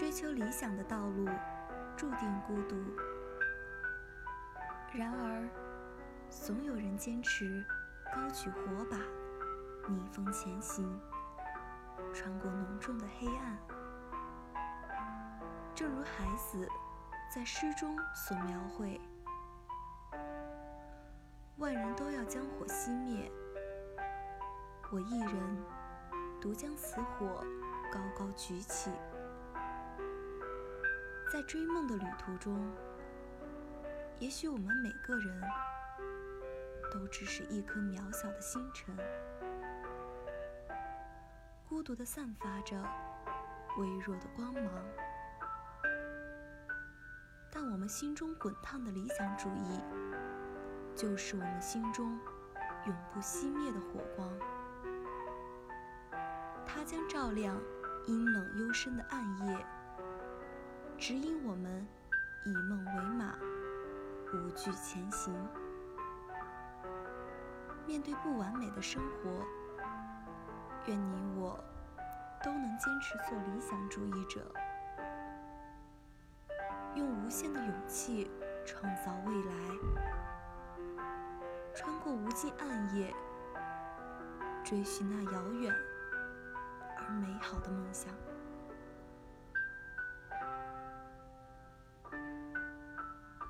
追求理想的道路注定孤独。然而，总有人坚持高举火把，逆风前行，穿过浓重的黑暗。正如孩子在诗中所描绘：“万人都要将火熄灭，我一人独将此火高高举起。”在追梦的旅途中，也许我们每个人都只是一颗渺小的星辰，孤独地散发着微弱的光芒。但我们心中滚烫的理想主义，就是我们心中永不熄灭的火光。它将照亮阴冷幽深的暗夜，指引我们以梦为马，无惧前行。面对不完美的生活，愿你我都能坚持做理想主义者。用无限的勇气创造未来，穿过无尽暗夜，追寻那遥远而美好的梦想。